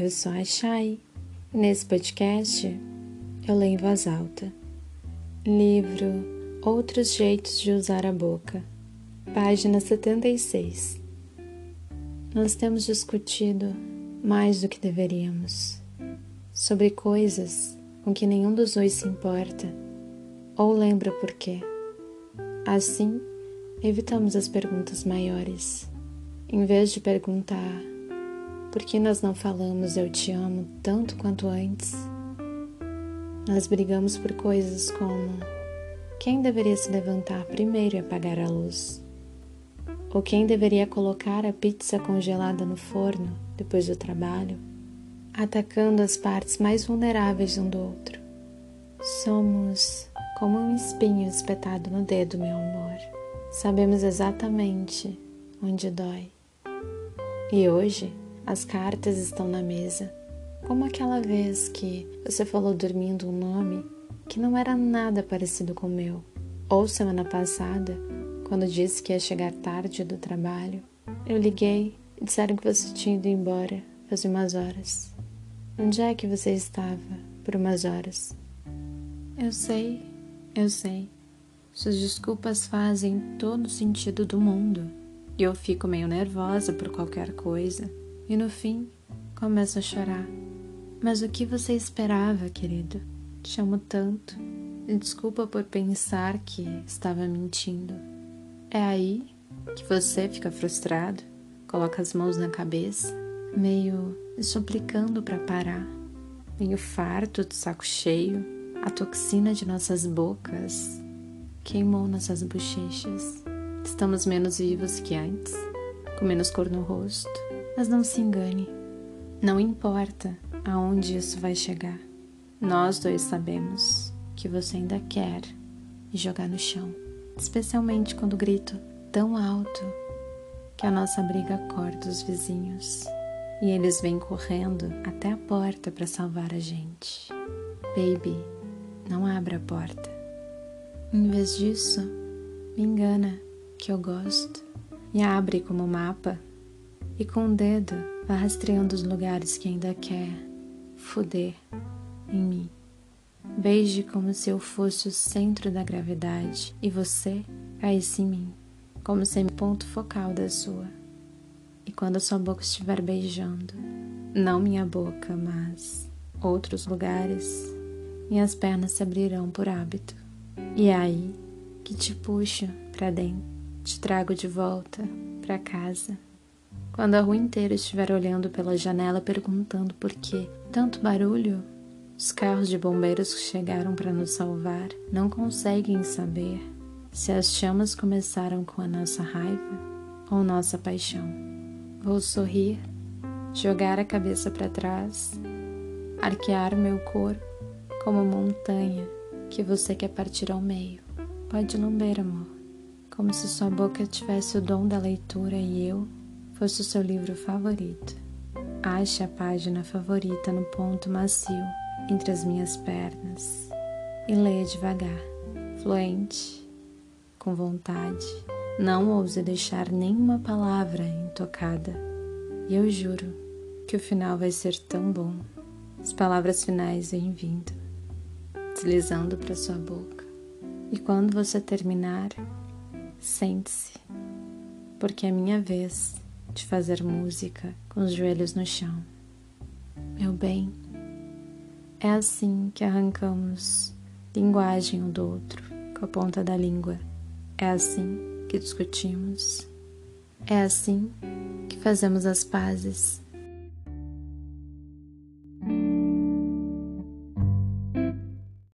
eu sou a Chay. Nesse podcast, eu leio em voz alta. Livro Outros Jeitos de Usar a Boca, página 76. Nós temos discutido mais do que deveríamos sobre coisas com que nenhum dos dois se importa ou lembra por quê. Assim, evitamos as perguntas maiores. Em vez de perguntar por que nós não falamos eu te amo tanto quanto antes, nós brigamos por coisas como quem deveria se levantar primeiro e apagar a luz, ou quem deveria colocar a pizza congelada no forno depois do trabalho, atacando as partes mais vulneráveis um do outro. Somos como um espinho espetado no dedo, meu amor. Sabemos exatamente onde dói. E hoje as cartas estão na mesa, como aquela vez que você falou dormindo um nome que não era nada parecido com o meu, ou semana passada, quando disse que ia chegar tarde do trabalho, eu liguei e disseram que você tinha ido embora faz umas horas. Onde é que você estava por umas horas? Eu sei, eu sei. Suas desculpas fazem todo sentido do mundo. E eu fico meio nervosa por qualquer coisa. E no fim, começo a chorar. Mas o que você esperava, querido? Te amo tanto. E desculpa por pensar que estava mentindo. É aí que você fica frustrado, coloca as mãos na cabeça, meio suplicando para parar, meio farto de saco cheio, a toxina de nossas bocas queimou nossas bochechas. Estamos menos vivos que antes, com menos cor no rosto. Mas não se engane, não importa aonde isso vai chegar. Nós dois sabemos que você ainda quer jogar no chão, especialmente quando grito tão alto que a nossa briga acorda os vizinhos e eles vêm correndo até a porta para salvar a gente. Baby, não abra a porta. Em vez disso, me engana que eu gosto. Me abre como mapa e com o dedo vá rastreando os lugares que ainda quer fuder em mim. Beije como se eu fosse o centro da gravidade e você caísse em mim, como sendo ponto focal da sua. E quando sua boca estiver beijando, não minha boca, mas outros lugares, minhas pernas se abrirão por hábito. E é aí que te puxo para dentro, te trago de volta para casa. Quando a rua inteira estiver olhando pela janela perguntando por que tanto barulho, os carros de bombeiros que chegaram para nos salvar não conseguem saber se as chamas começaram com a nossa raiva ou nossa paixão. Vou sorrir, jogar a cabeça para trás, arquear meu corpo como montanha que você quer partir ao meio. Pode lamber, amor, como se sua boca tivesse o dom da leitura e eu fosse o seu livro favorito. Ache a página favorita no ponto macio entre as minhas pernas e leia devagar, fluente, com vontade. Não ouse deixar nenhuma palavra intocada. E eu juro que o final vai ser tão bom. As palavras finais vêm vindo, deslizando para sua boca. E quando você terminar, sente-se, porque é minha vez de fazer música com os joelhos no chão. Meu bem, é assim que arrancamos linguagem um do outro com a ponta da língua. É assim que discutimos. É assim que fazemos as pazes